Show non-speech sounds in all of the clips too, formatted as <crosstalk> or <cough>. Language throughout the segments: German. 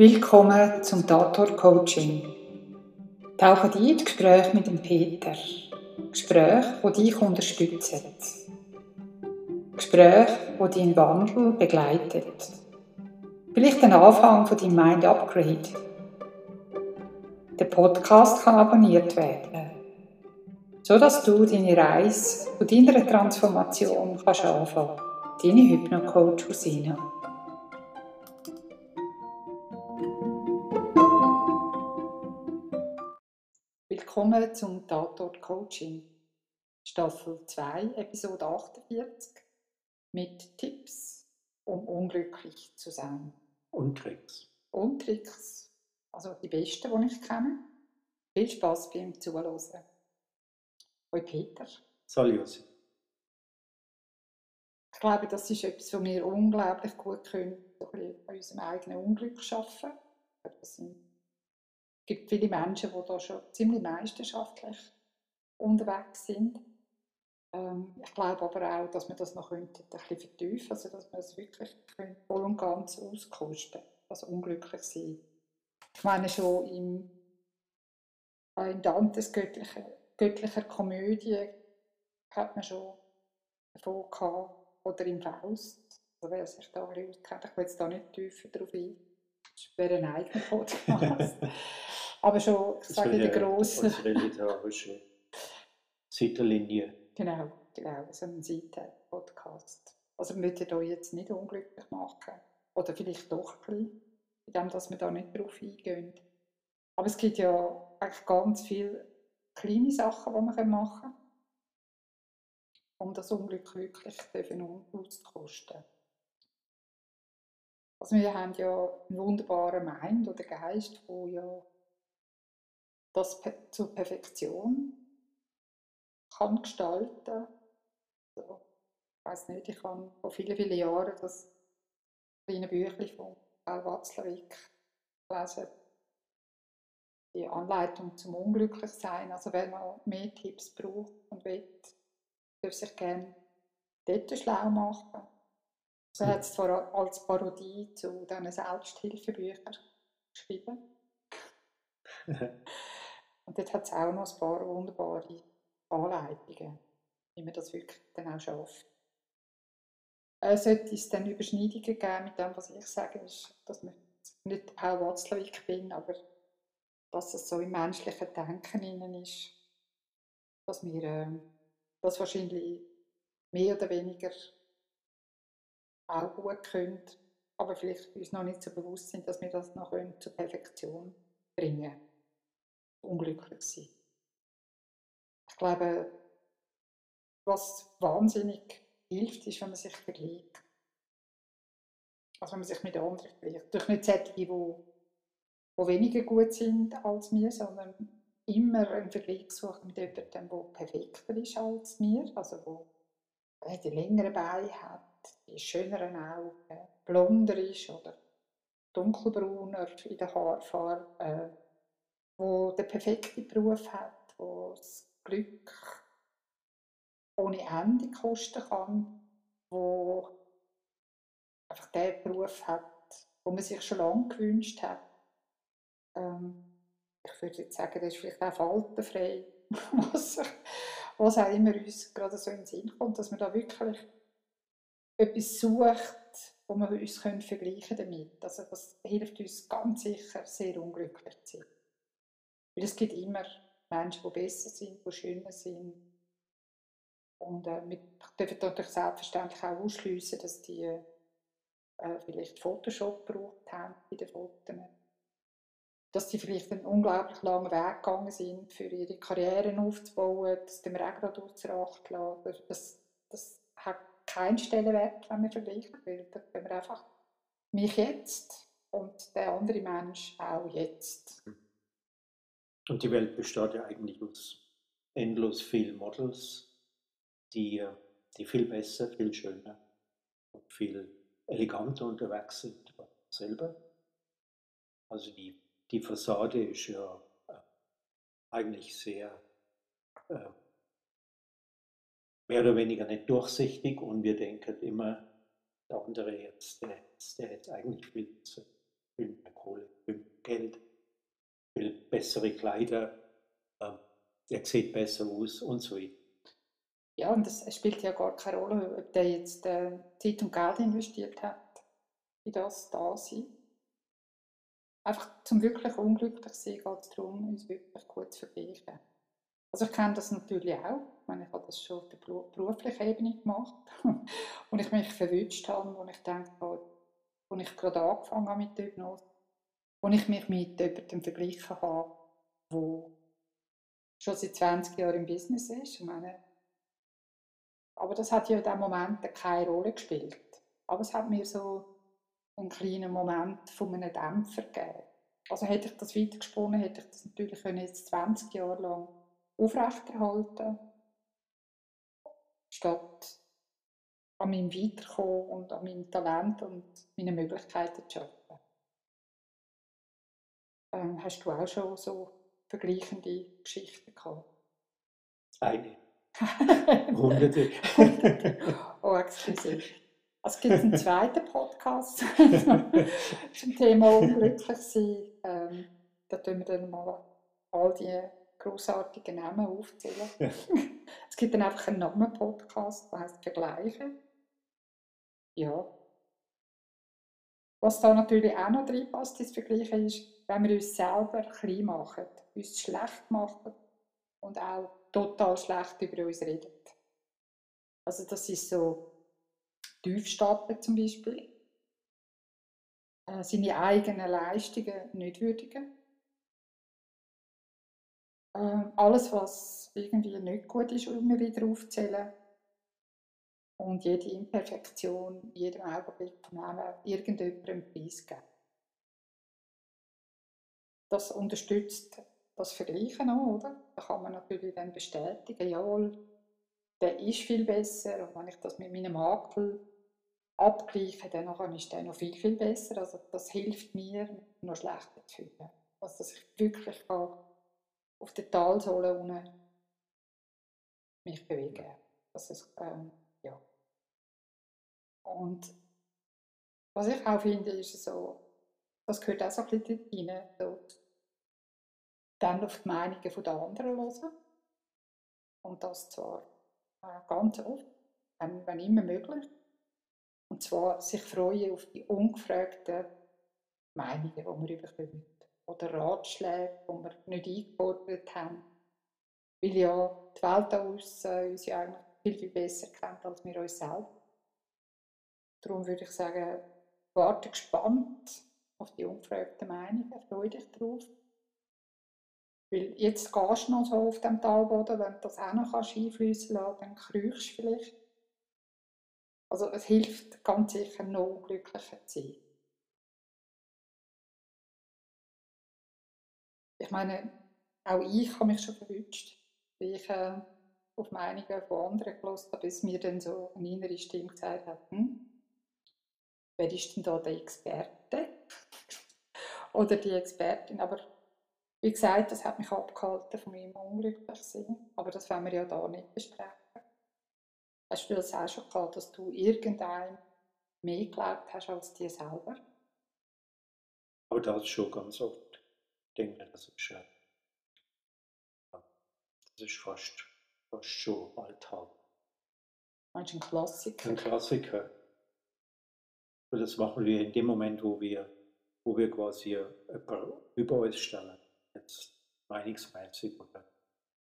Willkommen zum Tator Coaching. Tauche ein ins Gespräch mit dem Peter. Gespräch, wo dich unterstützen. Gespräch, wo deinen Wandel begleitet. Vielleicht den Anfang von deinem Mind Upgrade. Der Podcast kann abonniert werden, so dass du deine Reise zu deiner Transformation kannst anfangen. Deine Hypno-Coach Husina. Willkommen zum Tatort Coaching, Staffel 2, Episode 48, mit Tipps, um unglücklich zu sein. Und Tricks. Und Tricks, also die besten, die ich kenne. Viel Spaß beim Zuhören. Hoi Peter. Salut. Ich glaube, das ist etwas, was wir unglaublich gut können, so ein bisschen an unserem eigenen Unglück arbeiten. Es gibt viele Menschen, die da schon ziemlich meisterschaftlich unterwegs sind. Ähm, ich glaube aber auch, dass wir das noch ein bisschen vertiefen also dass wir es wirklich voll und ganz auskosten also unglücklich sein. Ich meine schon im, äh, in Dantes göttlicher, göttlicher Komödie hat man schon davon gehabt, oder im Faust, also wer sich da ein auskennt, ich will jetzt da nicht tiefer drauf ein, das wäre ein eigener Podcast. <laughs> aber schon, ich sage, die grossen... Als literarische Seitenlinie. Genau, genau, so ein Seiten-Podcast. Also wir möchten euch jetzt nicht unglücklich machen. Oder vielleicht doch ein bisschen, indem dass wir da nicht drauf eingehen. Aber es gibt ja eigentlich ganz viele kleine Sachen, die man machen kann, um das Unglück wirklich auszukosten. Also wir haben ja einen wunderbaren Mind oder Geist, wo ja das zur Perfektion kann gestalten. Also, ich weiß nicht, ich habe vor vielen, vielen Jahren das kleine Büchlein von Paul Watzlawick gelesen. Die Anleitung zum Unglücklichsein. Also wenn man mehr Tipps braucht und will, darf sich gerne dort schlau machen. So hat es zwar als Parodie zu diesen Selbsthilfebüchern geschrieben. <laughs> und dort hat es auch noch ein paar wunderbare Anleitungen, wie man das wirklich dann auch schafft. Äh, sollte es dann Überschneidungen geben mit dem, was ich sage, ist, dass ich nicht Paul Watzlawick bin, aber dass es so im menschlichen Denken innen ist, dass wir äh, das wahrscheinlich mehr oder weniger auch gut können, aber vielleicht uns noch nicht so bewusst sind, dass wir das noch zur Perfektion bringen können. Unglücklich sein. Ich glaube, was wahnsinnig hilft, ist, wenn man sich vergleicht. Also wenn man sich mit anderen vergleicht. Durch nicht solche, die, die weniger gut sind als wir, sondern immer einen Vergleich suchen mit jemandem, der perfekter ist als wir, also der die längeren Beine hat, die schöneren Augen, blonder ist oder dunkelbrauner in der Haarfarbe, äh, wo der perfekte Beruf hat, wo das Glück ohne Ende kosten kann, wo einfach der Beruf hat, wo man sich schon lange gewünscht hat. Ähm, ich würde jetzt sagen, das ist vielleicht auch faltenfrei, <laughs> was, was auch immer uns gerade so in den Sinn kommt, dass man da wirklich etwas sucht, wo wir uns können vergleichen damit. Also das hilft uns ganz sicher, sehr unglücklich zu sein. Weil es gibt immer Menschen, die besser sind, die schöner sind. Und äh, wir dürfen natürlich selbstverständlich auch ausschliessen, dass die äh, vielleicht Photoshop gebraucht haben bei den Fotos dass die vielleicht einen unglaublich langen Weg gegangen sind, für ihre Karrieren aufzubauen, das wir auch gerade außer Acht lassen. Das, das keinen Stellenwert, wenn wir vergleichen, weil da können wir einfach mich jetzt und der andere Mensch auch jetzt. Und die Welt besteht ja eigentlich aus endlos vielen Models, die, die viel besser, viel schöner und viel eleganter unterwegs sind als selber. Also die die Fassade ist ja äh, eigentlich sehr äh, mehr oder weniger nicht durchsichtig und wir denken immer, der andere jetzt, der, der jetzt eigentlich viel, viel mehr Kohle, viel mehr Geld, viel bessere Kleider, ähm, er sieht besser aus und so weiter. Ja, und es spielt ja gar keine Rolle, ob der jetzt äh, Zeit und Geld investiert hat, in das da sein. Einfach zum wirklich unglücklich sein geht es darum, uns wirklich gut zu vergleichen. Also ich kenne das natürlich auch. Ich meine, ich habe das schon auf der beruflichen Ebene gemacht. <laughs> und ich mich verwünscht habe, wo ich denke, als ich gerade angefangen habe mit der Hypnose, wo ich mich mit jemandem verglichen habe, der schon seit 20 Jahren im Business ist. Meine, aber das hat ja in diesem Moment keine Rolle gespielt. Aber es hat mir so einen kleinen Moment von einem Dämpfer gegeben. Also hätte ich das weitergesponnen, hätte ich das natürlich jetzt 20 Jahre lang aufrechterhalten statt an meinem Weiterkommen und an meinem Talent und meinen Möglichkeiten zu arbeiten. Ähm, hast du auch schon so vergleichende Geschichten gehabt? Eine. <laughs> Hunderte. <laughs> oh, excuse. Es gibt einen zweiten Podcast <laughs> zum Thema unglücklich sein. Ähm, da tun wir dann mal all die großartigen Namen aufzählen. <laughs> es gibt dann einfach einen Namen-Podcast, der heißt Vergleichen. Ja. Was da natürlich auch noch reinpasst ins Vergleichen ist, wenn wir uns selber klein machen, uns schlecht machen und auch total schlecht über uns reden. Also das ist so Tiefstapeln zum Beispiel. Äh, seine eigenen Leistungen nicht würdigen. Äh, alles, was irgendwie nicht gut ist, immer wieder aufzählen. Und jede Imperfektion, jedem Augenblick vom Leben irgendjemandem preisgeben. Das unterstützt das Vergleichen auch, oder? Da kann man natürlich dann bestätigen, jawohl, der ist viel besser und wenn ich das mit meinem Makel abgleiche, dann ist der noch viel, viel besser. Also das hilft mir, noch schlechter zu fühlen. Also dass ich wirklich kann auf der Talsohle unten mich bewegen das ist, ähm, ja. Und was ich auch finde, ist so, das gehört auch so ein bisschen rein, so dann auf die Meinungen der anderen hören. Und das zwar äh, ganz oft, wenn, wenn immer möglich. Und zwar sich freuen auf die ungefragten Meinungen, die wir bekommen. Oder Ratschläge, die wir nicht eingefordert haben. Weil ja die Welt da uns ja eigentlich viel, viel besser kennt als wir uns selber. Darum würde ich sagen, warte gespannt auf die ungefragten Meinungen, freue dich darauf. Weil jetzt gehst du noch so auf dem Talboden, wenn du das auch noch einfließen lassen dann kriechst du vielleicht. Also es hilft ganz sicher noch glücklicher zu sein. Ich meine, auch ich habe mich schon verwünscht, wie ich äh, auf Meinungen von anderen gelesen habe, bis mir dann so eine innere Stimme gesagt hat, hm, wer ist denn da der Experte? <laughs> Oder die Expertin, aber wie gesagt, das hat mich abgehalten von meinem Unglücklichsein. Aber das wollen wir ja da nicht besprechen. Hast du das auch schon gehabt, dass du irgendeinem mehr geglaubt hast als dir selber? Aber das ist schon ganz oft. Ich denke, das ist, äh, das ist fast, fast schon Alltag. Meinst du ein Klassiker? Ein Klassiker. Und das machen wir in dem Moment, wo wir, wo wir quasi jemanden über uns stellen jetzt meinungsmäßig oder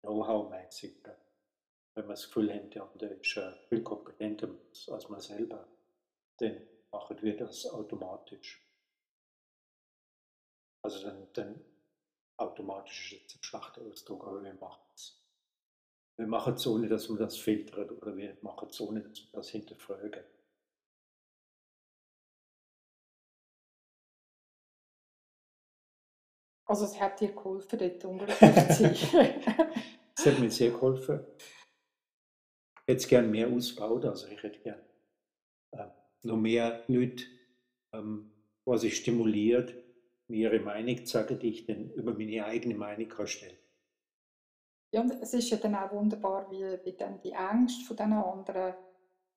Know-how-mäßig, wenn man das Gefühl hat, der andere ist äh, viel kompetenter als man selber, dann machen wir das automatisch. Also dann, dann automatisch ist jetzt ein schlechter Ausdruck, aber wir machen es. Wir machen es ohne, dass wir das filtern oder wir machen es ohne, dass wir das hinterfragen. Also es hat dir geholfen, dort unglücklich zu sein? es hat mir sehr geholfen. Ich hätte es gerne mehr ausgebaut, also ich hätte gerne äh, noch mehr Leute ähm, quasi stimuliert, mir ihre Meinung sagen, die ich dann über meine eigene Meinung kann stellen Ja, und es ist ja dann auch wunderbar, wie, wie dann die Ängste von den anderen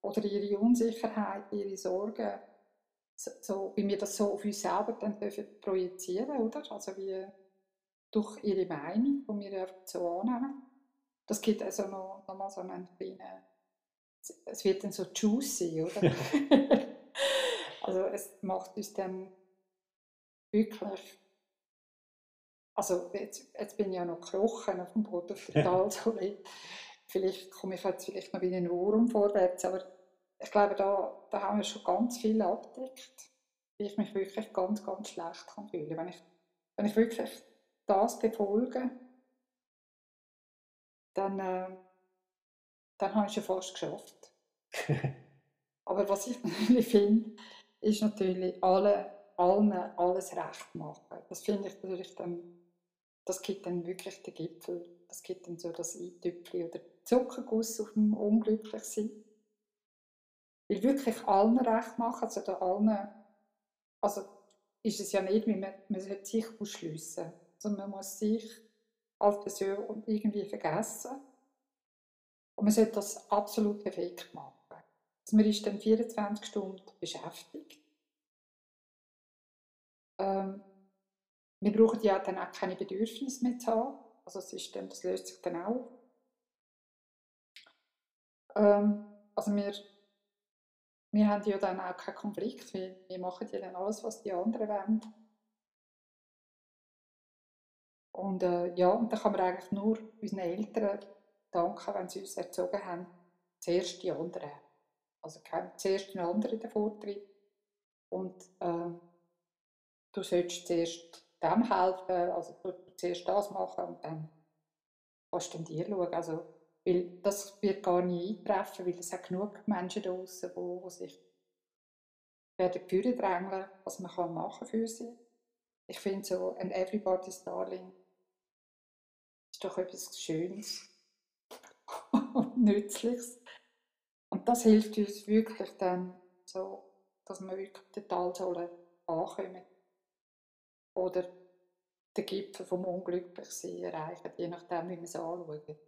oder ihre Unsicherheit, ihre Sorgen so, so, wie wir das so auf uns selber dann dürfen projizieren, oder? Also wie durch ihre Meinung, die wir einfach so annehmen. Das gibt also noch, noch mal so einen kleinen, es wird dann so juicy, oder? <laughs> also es macht uns dann wirklich, also jetzt, jetzt bin ich ja noch gekrochen auf dem Boden der Talsohle. <laughs> vielleicht komme ich jetzt vielleicht noch wie ein Wurm vorwärts, aber ich glaube, da, da haben wir schon ganz viel abgedeckt, wie ich mich wirklich ganz, ganz schlecht kann fühlen wenn ich, wenn ich wirklich das befolge, dann, äh, dann habe ich es schon fast geschafft. <laughs> Aber was ich <laughs> natürlich finde, ist natürlich alle, allen alles recht machen. Das finde ich natürlich dann, das gibt dann wirklich den Gipfel, das gibt dann so das Eintüpfchen oder Zuckerguss auf dem Unglücklichsein. Weil wirklich allen recht machen, also der allen, also ist es ja nicht, wie man, man sollte sich ausschliessen. Also man muss sich als Person irgendwie vergessen. Und man sollte das absolut perfekt machen. Also man ist dann 24 Stunden beschäftigt. Ähm, wir brauchen ja dann auch keine Bedürfnisse mehr zu haben. Also das, ist dann, das löst sich dann auch. Ähm, also wir, wir haben ja dann auch keinen Konflikt, weil wir machen ja dann alles, was die anderen wollen. Und äh, ja, und da kann man eigentlich nur unseren Eltern danken, wenn sie uns erzogen haben, zuerst die anderen. Also zuerst den anderen den Vortritt. Und äh, du solltest zuerst dem helfen, also zuerst das machen und dann kannst du dir schauen. Also, weil das wird gar nie eintreffen, weil es hat genug Menschen draußen, die, die sich werden führen drängeln, was man kann machen für sie. Ich finde so, ein Everybody's Darling ist doch etwas Schönes <laughs> und Nützliches. Und das hilft uns wirklich dann so, dass wir wirklich die Talsohle ankommen. Oder den Gipfel vom Unglücklichsein erreichen, je nachdem, wie wir es anschauen.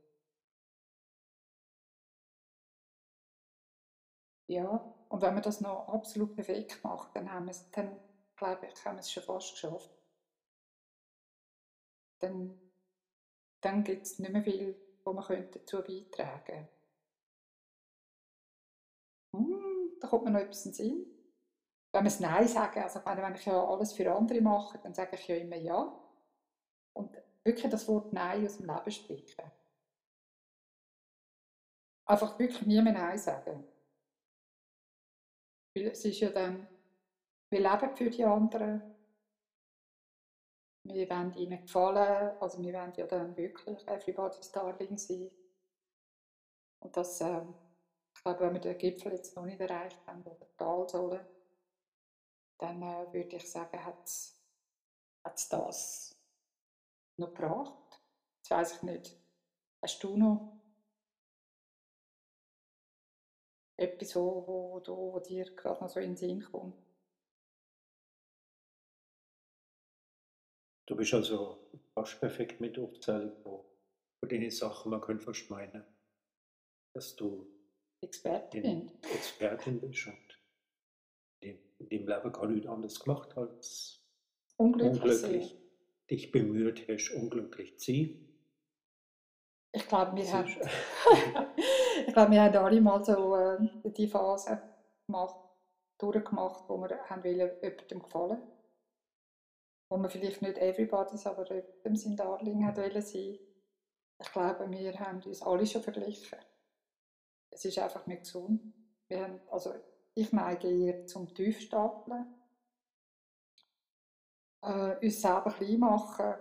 Ja, und wenn wir das noch absolut perfekt machen, dann haben wir es, dann glaube ich, haben wir es schon fast geschafft. Dann, dann gibt es nicht mehr viel, wo wir dazu beitragen können. Hm, da kommt mir noch etwas in den Sinn. Wenn wir Nein sagen, also wenn ich ja alles für andere mache, dann sage ich ja immer Ja. Und wirklich das Wort Nein aus dem Leben streichen. Einfach wirklich nie mehr Nein sagen. Weil es ist ja dann, wir leben für die anderen. Wir wollen ihnen gefallen, also wir wollen ja dann wirklich everybody's darling sein. Und das, äh, ich glaube, wenn wir den Gipfel jetzt noch nicht erreicht haben, oder die Talsohle, dann äh, würde ich sagen, hat es das noch gebracht. Jetzt weiß ich nicht. Hast du noch etwas, wo, wo, wo, wo dir gerade noch so in den Sinn kommt? Du bist also fast perfekt mit Aufzählung von, von den Sachen, man könnte fast meinen, dass du Expertin, Expertin bist in, dem Leben gar nichts anderes gemacht als unglücklich, unglücklich dich bemüht hast, unglücklich zu sein. Ich glaube, wir, haben, <laughs> ich glaube, wir haben alle mal so äh, die Phase gemacht, durchgemacht, wo wir haben wollen, jemandem gefallen wo man vielleicht nicht everybody's, aber jemandem sein Darling hat wollen sein. Ich glaube, wir haben uns alle schon verglichen. Es ist einfach nicht gesund. Wir haben, also ich neige eher zum Tiefstapeln äh, uns selber klein machen,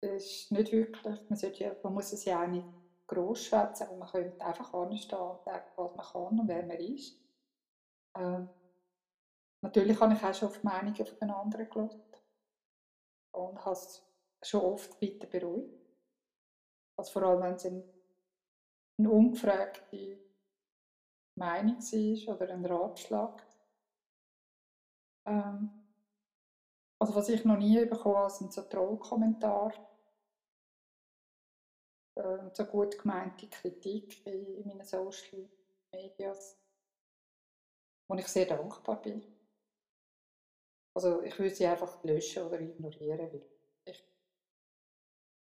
ist nicht wirklich, man, ja, man muss es ja auch nicht gross schwätzen, aber man könnte einfach anstehen und sagen, was man kann und wer man ist. Ähm, natürlich habe ich auch schon auf Meinungen von den anderen geschaut und habe es schon oft weiter beruhigt. Also vor allem, wenn es eine, eine ungefragte Meinung war oder ein Ratschlag. Ähm, also was ich noch nie bekommen habe, sind so Trollkommentare. Äh, so gut gemeinte Kritik in meinen Social Medias, wo ich sehr dankbar bin. Also ich würde sie einfach löschen oder ignorieren, weil ich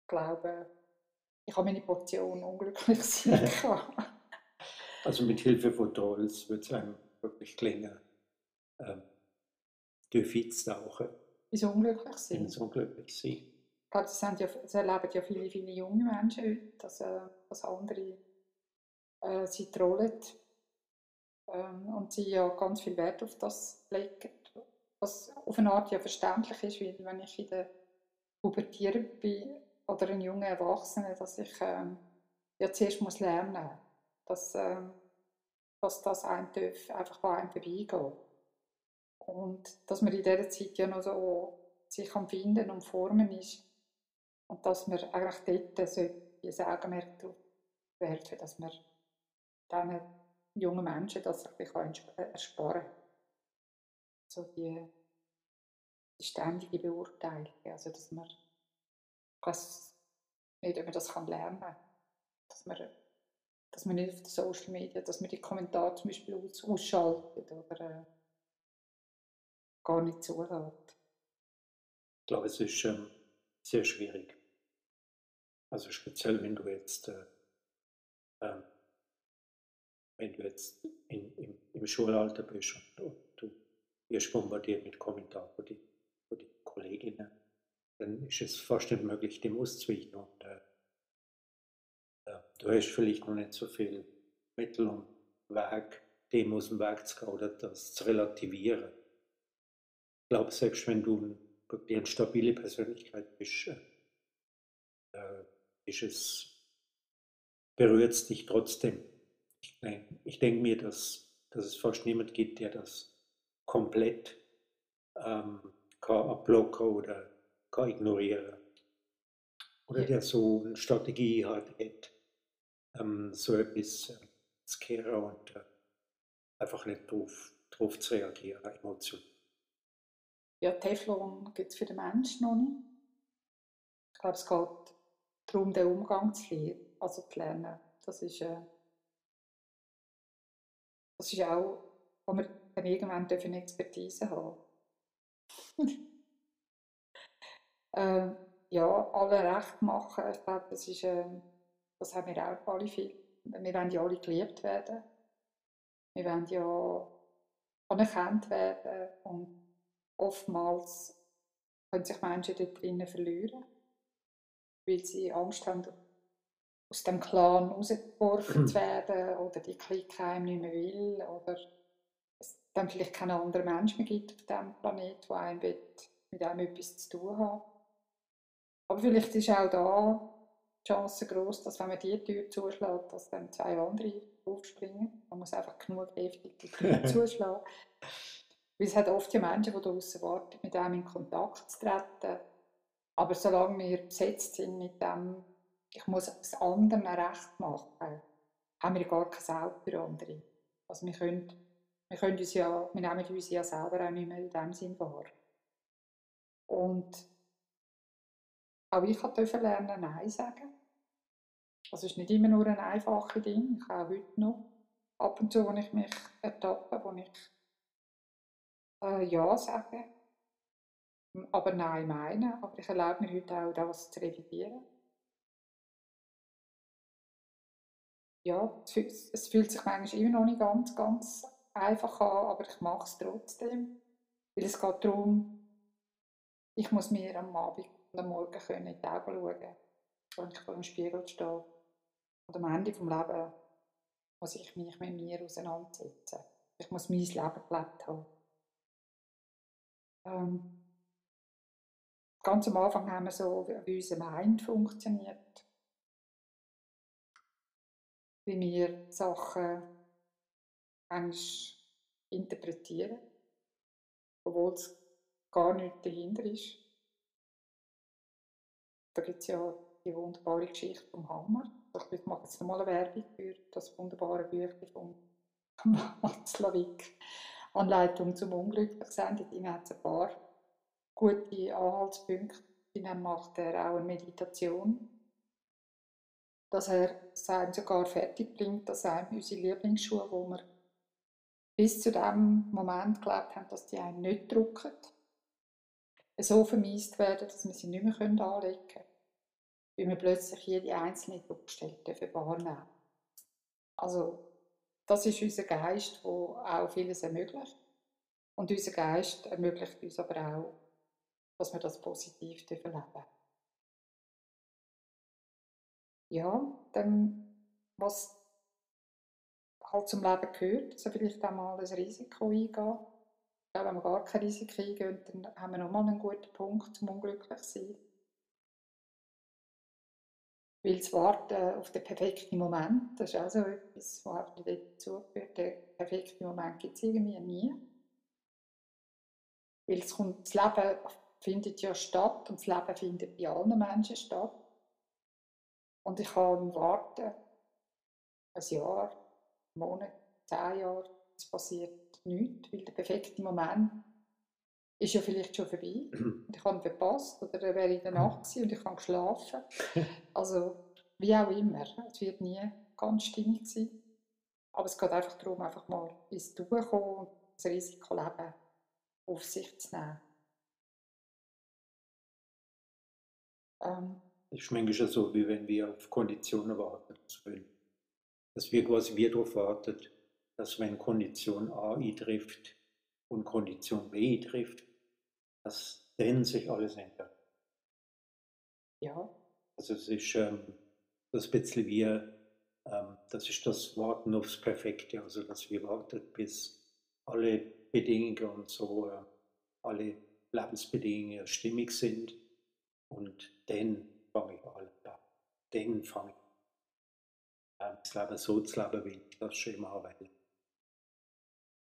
glaube, ich habe meine Portion unglücklich <laughs> sein <laughs> Also mit Hilfe von Trolls wird es einem wirklich gelingen, ähm, durch Witz tauchen. Ins Unglücklich sein. Ins Unglücklich sein. Ich glaube, das, ja, das erleben ja viele, viele junge Menschen heute, dass, äh, dass andere äh, sie trollen ähm, und sie ja ganz viel Wert auf das legen, was auf eine Art ja verständlich ist, weil wenn ich in der Pubertierung bin oder ein junger Erwachsener, dass ich ähm, ja zuerst muss lernen dass, ähm, dass das einem darf, einfach an einem vorbeigeht. Und dass man in dieser Zeit ja noch so sich am Finden und Formen ist und dass man eigentlich dort so ein Augenmerk darauf werfen, dass man diesen jungen Menschen das sich ersparen kann. So die, die ständige Beurteilung, also dass man ich weiß nicht, ob man das lernen kann, dass man, dass man nicht auf den Social Media, dass man die Kommentare zum Beispiel aus, ausschaltet oder äh, gar nicht zulässt. Ich glaube, es ist ähm, sehr schwierig. Also speziell, wenn du jetzt, äh, äh, wenn du jetzt in, im, im Schulalter bist und, und du wirst bombardiert mit Kommentaren von den, Kolleginnen, dann ist es fast nicht möglich, dem auszuweichen. Und, du hast vielleicht noch nicht so viel Mittel und Weg, dem aus dem Weg zu gehen oder das zu relativieren. Ich glaube, selbst wenn du wirklich eine stabile Persönlichkeit bist, äh, äh ist es, berührt es dich trotzdem. Ich, ich denke mir, dass, dass es fast niemand gibt, der das komplett ähm, kann abblocken oder kann ignorieren Oder der so eine Strategie hat, hat ähm, so etwas zu kehren und äh, einfach nicht darauf drauf zu reagieren, emotional. Ja, Teflon gibt es für den Menschen noch nicht. Ich glaube, es geht darum, den Umgang zu lernen. Also zu lernen. Das ist, äh, das ist auch, wo wir dann irgendwann eine Expertise haben <laughs> äh, ja, alle recht machen. Ich glaube, das, ist, äh, das haben wir auch alle viel. Wir wollen ja alle geliebt werden. Wir wollen ja anerkannt werden und oftmals können sich Menschen dort drinnen verlieren, weil sie Angst haben, aus dem Clan rausgeworfen zu <clears throat> werden oder die Clique einem nicht mehr will oder es dann vielleicht keinen anderen Mensch mehr gibt auf diesem Planeten, der einem mit einem etwas zu tun hat. Aber vielleicht ist auch da die Chance groß, dass wenn man die Tür zuschlägt, dass dann zwei andere aufspringen. Man muss einfach genug heftig die Tür <laughs> zuschlagen. Weil es hat oft ja Menschen, die draußen warten, mit einem in Kontakt zu treten. Aber solange wir besetzt sind mit dem, ich muss es anderen recht machen, haben wir gar keine andere. Also wir können, wir können uns ja, wir nehmen uns ja selber auch nicht mehr in dem Sinn wahr. Und auch ich durfte lernen, Nein sagen. Das ist nicht immer nur ein einfaches Ding. Ich auch heute noch ab und zu, wenn ich mich ertappe, wo ich äh, Ja sage, aber Nein meine. Aber ich erlaube mir heute auch, das zu revidieren. Ja, es fühlt sich manchmal immer noch nicht ganz, ganz einfach an, aber ich mache es trotzdem. Weil es geht darum, ich muss mir am Abend am Morgen können in die Augen schauen, wenn ich vor dem Spiegel stehe. Und am Ende des Lebens muss ich mich mit mir auseinandersetzen. Ich muss mein Leben gelebt haben. Ähm, ganz am Anfang haben wir so, wie unser Mind funktioniert. Wie wir Sachen eigentlich interpretieren, obwohl es gar nichts dahinter ist. Da gibt es ja die wunderbare Geschichte vom Hammer. Ich mache jetzt nochmal eine Werbung für das wunderbare Büchlein von Watzlawick. <laughs> Anleitung zum Unglücklichsein. Dort hat es ein paar gute Anhaltspunkte. Dann macht er auch eine Meditation, dass er es sogar fertig bringt, dass einem unsere Lieblingsschuhe, wo wir bis zu dem Moment geglaubt haben, dass die einen nicht drucken, so vermiest werden, dass wir sie nicht mehr anlegen können, weil wir plötzlich jede einzelne Druckstelle wahrnehmen Also, das ist unser Geist, der auch vieles ermöglicht. Und unser Geist ermöglicht uns aber auch, dass wir das positiv leben Ja, dann, was halt zum Leben gehört, also vielleicht auch mal ein Risiko eingehen. Ja, wenn wir gar kein Risiko eingehen, dann haben wir nochmal einen guten Punkt, um unglücklich sein. Weil das Warten auf den perfekten Moment, das ist auch so etwas, was einfach dazu gehört. Der perfekte Moment gibt es irgendwie nie. Weil es kommt, das Leben findet ja statt und das Leben findet bei allen Menschen statt. Und ich kann warten, ein Jahr, einen Monat, zehn Jahre, es passiert nichts, weil der perfekte Moment ist ja vielleicht schon vorbei. <clears throat> Und ich habe ihn verpasst oder er wäre in der Nacht gewesen und ich habe geschlafen. <laughs> Also, wie auch immer. Es wird nie ganz stimmig sein. Aber es geht einfach darum, einfach mal ins Tun kommen und das Risiko leben, auf sich zu nehmen. Ähm, das ist manchmal so, wie wenn wir auf Konditionen warten. Dass wir quasi wieder darauf warten, dass wenn Kondition A eintrifft und Kondition B trifft, dass dann sich alles ändert. Ja. Also es ist ähm, das bisschen wie, ähm, das ist das Warten aufs Perfekte, also dass wir warten, bis alle Bedingungen und so, äh, alle Lebensbedingungen stimmig sind und dann fange ich an, dann fange ich an, das Leben so zu leben, wie ich das schon immer will.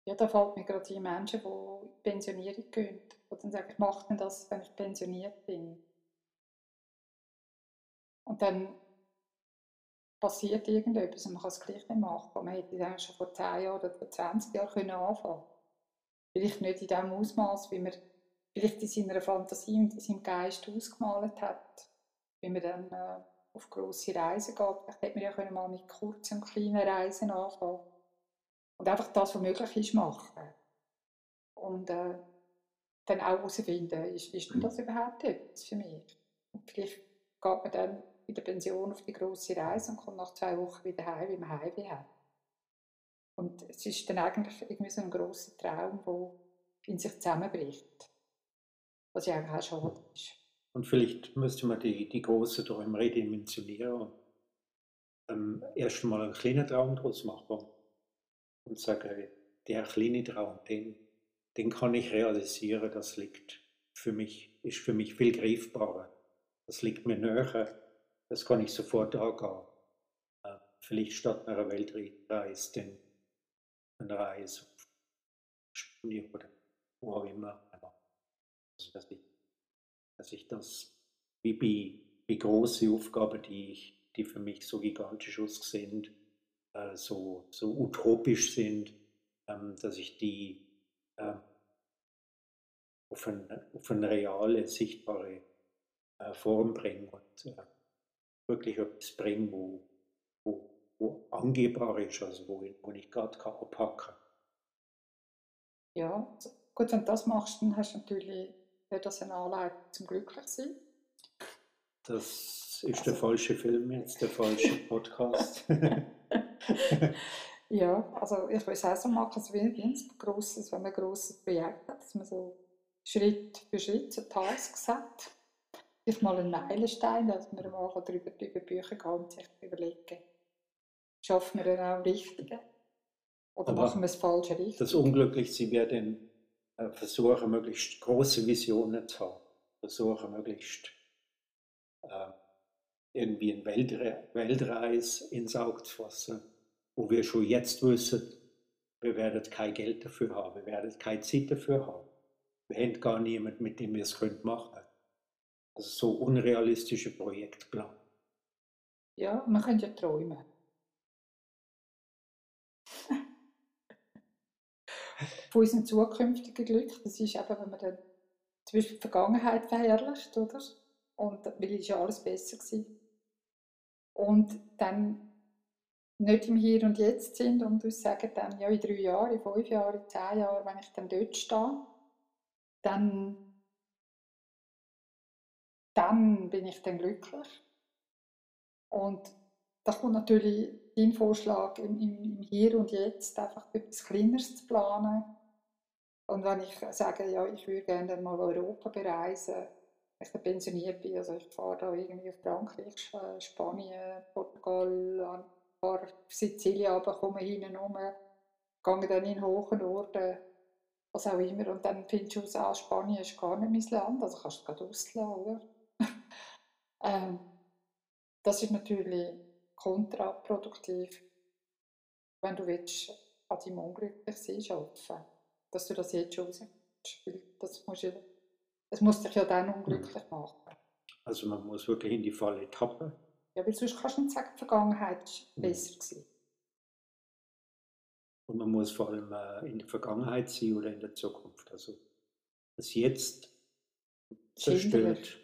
Ja, da fällt mir gerade die Menschen, die in Pensionierung gehen, die dann sagen, ich mache denn das, wenn ich pensioniert bin. Und dann passiert irgendetwas und man kann es gleich nicht machen. Man hätte es schon vor 10 Jahren oder vor 20 Jahren können anfangen Vielleicht nicht in dem Ausmaß, wie man vielleicht in seiner Fantasie und in seinem Geist ausgemalt hat. Wie man dann äh, auf grosse Reisen geht. Vielleicht hätte man ja können mal mit kurzen und kleinen Reisen anfangen und einfach das, was möglich ist, machen. Und äh, dann auch herausfinden, ist, ist denn das überhaupt etwas für mich? Und vielleicht geht man dann in der Pension auf die grosse Reise und kommt nach zwei Wochen wieder heim, wie man Heimweh hat. Und es ist dann eigentlich irgendwie so ein grosser Traum, der in sich zusammenbricht. Was ja eigentlich auch schade ist. Und vielleicht müsste man die, die großen Träume redimensionieren und ähm, erst mal einen kleinen Traum daraus machen und sage, der kleine Traum, den, den kann ich realisieren, das liegt für mich, ist für mich viel greifbarer. Das liegt mir näher, das kann ich sofort angehen. Äh, vielleicht statt einer Weltreise, denn eine Reise auf Spanien oder wo auch immer. Also, dass, ich, dass ich das, wie bei, bei großen Aufgaben, die, die für mich so gigantisch ausgesehen äh, so, so utopisch sind, ähm, dass ich die äh, auf, ein, auf eine reale, sichtbare äh, Form bringe und äh, wirklich etwas bringe, wo, wo, wo angehbar ist, also wo, wo ich gerade abhacken kann. Ja, gut, wenn du das machst, dann hast du natürlich das eine Anleitung zum Glücklichsein. Das ist der also falsche Film jetzt, der falsche Podcast. <laughs> <laughs> ja, also ich es auch so machen, also wie, ein grosses, wenn man ein grosses Projekt hat, dass man so Schritt für Schritt so Tasks hat. Ich mal einen Meilenstein, dass man mal darüber über Bücher gehen und sich überlegen, schaffen wir dann auch Richtige? Oder Aber machen wir es falsch richtig? Das Unglücklichste wäre dann äh, versuchen, möglichst große Visionen zu haben. Versuchen, möglichst äh, irgendwie eine Weltre Weltreise ins Auge zu fassen wo wir schon jetzt wissen, wir werden kein Geld dafür haben, wir werden keine Zeit dafür haben. Wir haben gar niemanden, mit dem wir es machen können. Also so unrealistische Projektplan. Ja, man kann ja träumen. <laughs> Von unserem zukünftigen Glück, das ist eben, wenn man dann zum Beispiel die Vergangenheit verherrlicht, oder? Und weil es ja alles besser gewesen. Und dann nicht im Hier und Jetzt sind und uns sagen dann, ja, in drei Jahren, in fünf Jahren, in zehn Jahren, wenn ich dann dort stehe, dann dann bin ich dann glücklich. Und da kommt natürlich dein Vorschlag im, im, im Hier und Jetzt, einfach etwas Kleineres zu planen. Und wenn ich sage, ja, ich würde gerne mal Europa bereisen, wenn ich pensioniert bin, also ich fahre da irgendwie auf Frankreich, äh, Spanien, Portugal, paar Sizilien, aber komme hinten rum, gehe dann in hohen Orten, was auch immer, und dann findest du aus, ah, Spanien ist gar nicht mein Land, also kannst du gerade auslassen, oder? <laughs> ähm, das ist natürlich kontraproduktiv, wenn du willst, an deinem Unglücklichsein arbeiten dass du das jetzt schon rausfindest. Das, musst du, das muss dich ja dann unglücklich machen. Also man muss wirklich in die Falle tappen. Ja, weil sonst kannst du nicht sagen, die Vergangenheit war mhm. besser. Gewesen. Und man muss vor allem äh, in der Vergangenheit sein oder in der Zukunft. Also das Jetzt zerstört,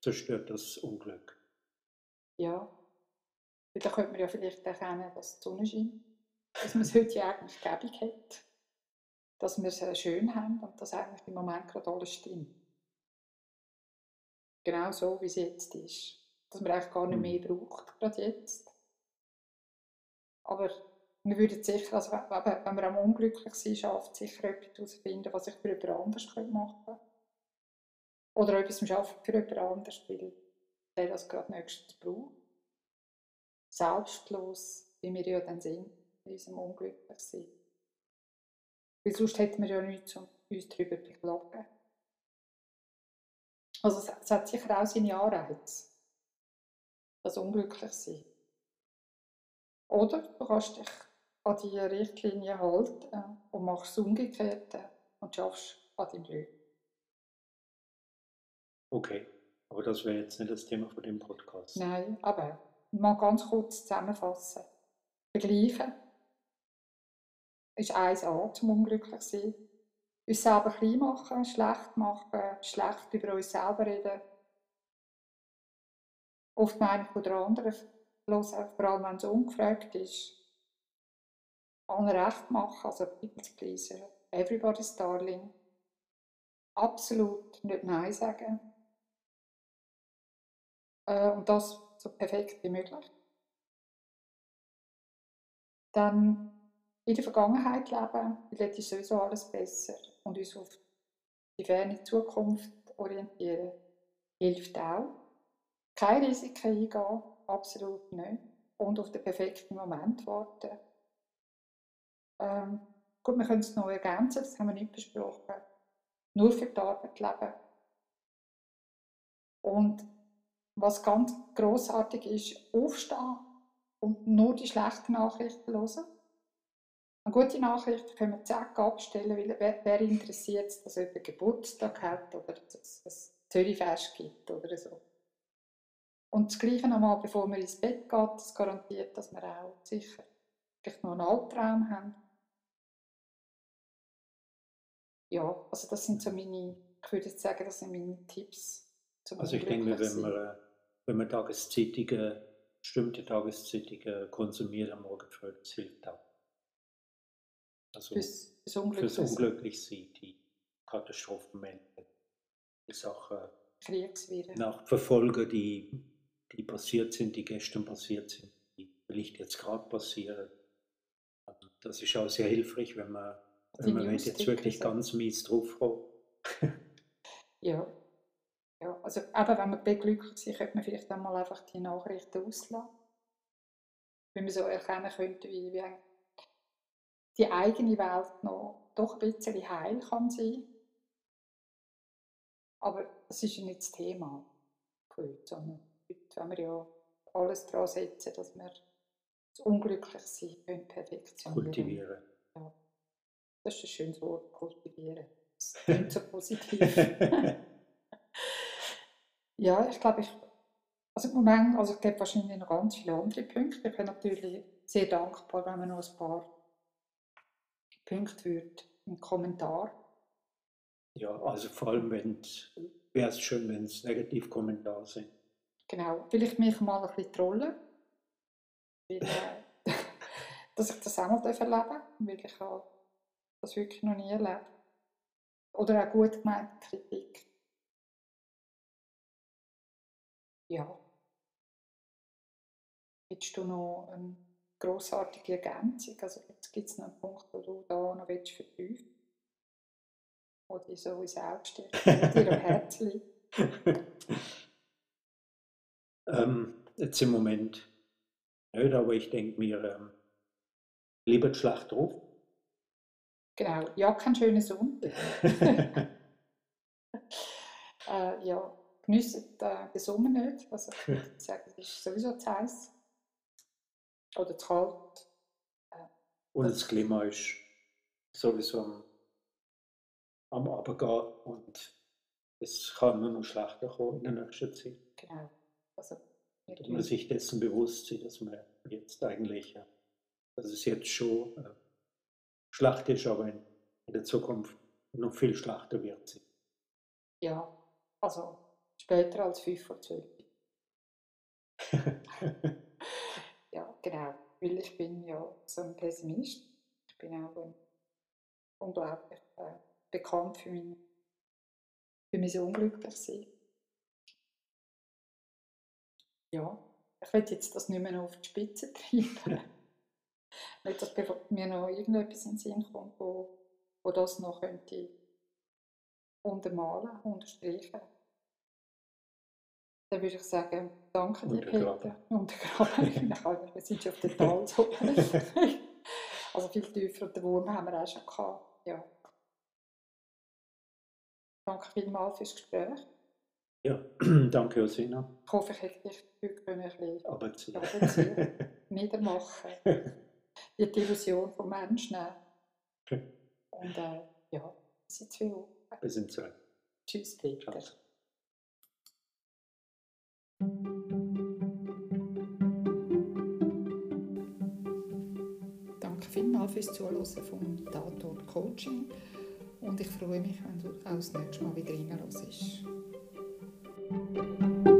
zerstört das Unglück. Ja. Da könnte man ja vielleicht erkennen, dass die Sonne scheint. Dass man es heute ja eigentlich gäbig hat. Dass wir es schön haben und dass eigentlich im Moment gerade alles stimmt. Genau so, wie es jetzt ist. Dass man eigentlich gar nicht mehr mhm. braucht, gerade jetzt. Aber wir würden sicher, also wenn, wenn wir am unglücklich sind, schafft sicher etwas herausfinden, was ich für jemand anderes machen könnte. Oder etwas schaffen für jemand anderes, weil der das gerade nächstes braucht. Selbstlos, wie wir ja dann sind, in unserem unglücklich sind. Weil sonst hätten wir ja nichts, um uns darüber zu beklagen. Also es, es hat sicher auch seine Anreize, das unglücklich sein. Oder du kannst dich an die Richtlinie halten und machst das Umgekehrte und schaffst an deinem Glück. Okay, aber das wäre jetzt nicht das Thema von dem Podcast. Nein, aber mal ganz kurz zusammenfassen. Vergleichen ist 1a zum unglücklich sein. Uns selber klein machen, schlecht machen, schlecht über uns selber reden. Oft die Meinung der anderen hören, vor allem wenn es ungefragt ist. Allen recht machen, also people pleaser, everybody's darling. Absolut nicht Nein sagen. Äh, und das so perfekt wie möglich. Dann in der Vergangenheit leben, weil dort ist sowieso alles besser und uns auf die ferne Zukunft orientieren, hilft auch. Kein Risiko eingehen, absolut nicht. Und auf den perfekten Moment warten. Ähm, gut, wir können es noch ergänzen, das haben wir nicht besprochen. Nur für die Arbeit leben. Und was ganz großartig ist, aufstehen und nur die schlechten Nachrichten hören eine gute Nachricht können wir zack abstellen, weil wer, wer interessiert es, dass jemand Geburtstag hat oder dass es Zürichfest gibt oder so. Und das Gleiche nochmal, bevor man ins Bett geht, das garantiert, dass wir auch sicher vielleicht noch einen Albtraum haben. Ja, also das sind so meine, ich würde jetzt sagen, das sind meine Tipps zum Also ich denke, wenn man, wenn man Tageszeitungen, bestimmte Tageszeitungen konsumiert am Morgen früh, das hilft auch. Also fürs, fürs Unglück fürs Unglücklichsein, die Katastrophen melden, die Sachen nachverfolgen, die, die passiert sind, die gestern passiert sind, die vielleicht jetzt gerade passieren. Also das ist auch sehr hilfreich, wenn man, wenn man jetzt wirklich ganz mies drauf hat. ja. ja, also aber wenn man beglückt ist, könnte man vielleicht einmal einfach die Nachrichten auslassen. Wenn man so erkennen könnte, wie, wie die eigene Welt noch doch ein bisschen heil kann sein. Aber das ist ja nicht das Thema von heute, sondern wollen wir ja alles daran setzen, dass wir das Unglücklichsein können perfektionieren Kultivieren. Ja. Das ist ein schönes Wort, kultivieren. Das <laughs> klingt so positiv. <laughs> ja, ich glaube, ich, also im Moment, also es gibt wahrscheinlich noch ganz viele andere Punkte. Ich bin natürlich sehr dankbar, wenn wir noch ein paar Punkte würde, einen Kommentar. Ja, also vor allem, wenn wäre es schön, wenn es Negativkommentare sind. Genau, vielleicht mich mal ein bisschen trollen, weil, äh, <laughs> dass ich das auch mal erleben darf, weil ich habe das wirklich noch nie erlebt. Oder auch gut gemeinte Kritik. ja. Hättest du noch eine grossartige Ergänzung? Also jetzt gibt es noch einen Punkt, wo du da noch willst vertiefen Oder dich so ins Auge stehst, <laughs> dir am Herzen liegt? Ähm, jetzt im Moment nicht, aber ich denke mir, ähm, lieber die Schlacht drauf. Genau, ja, kein schöner Sonntag. <laughs> äh, ja, geniessen äh, den Sommer nicht. Also, ich würde sagen, es ist sowieso zu heiß. Oder zu kalt. Äh, und das Klima ist sowieso am, am Abgehen und es kann nur noch schlechter kommen in der nächsten Zeit. Genau. Also, dass man sich dessen bewusst ist, dass man jetzt eigentlich, dass es jetzt schon äh, Schlacht ist, aber in, in der Zukunft noch viel schlechter wird sie. Ja, also später als 5 vor 12. <laughs> ja, genau. Weil ich bin ja so ein Pessimist. Ich bin auch unglaublich äh, bekannt für mein, für mein Unglücklichsein. Ja, ich will jetzt das nicht mehr noch auf die Spitze <laughs> treiben. nicht, dass mir noch irgendetwas in den Sinn kommt, wo, wo das noch könnte untermalen, unterstreichen. Dann würde ich sagen, danke dir, Peter. <laughs> Untergraben. <laughs> wir sind schon auf der Talzone. also viel tiefer den Wurm haben wir auch schon gehabt. Ja. Danke vielmals fürs Gespräch. Ja, <clears throat> danke Osina. Ich hoffe, ich hätte dich heute ein bisschen abziehen. <laughs> niedermachen. Die Illusion vom Menschen nehmen. <laughs> Und äh, ja, bis in zwei Wochen. Bis in zwei. Tschüss, Peter. Ciao. Danke vielmals fürs Zuhören vom Tatort Coaching und ich freue mich, wenn du auch das nächste Mal wieder reinhörst. Música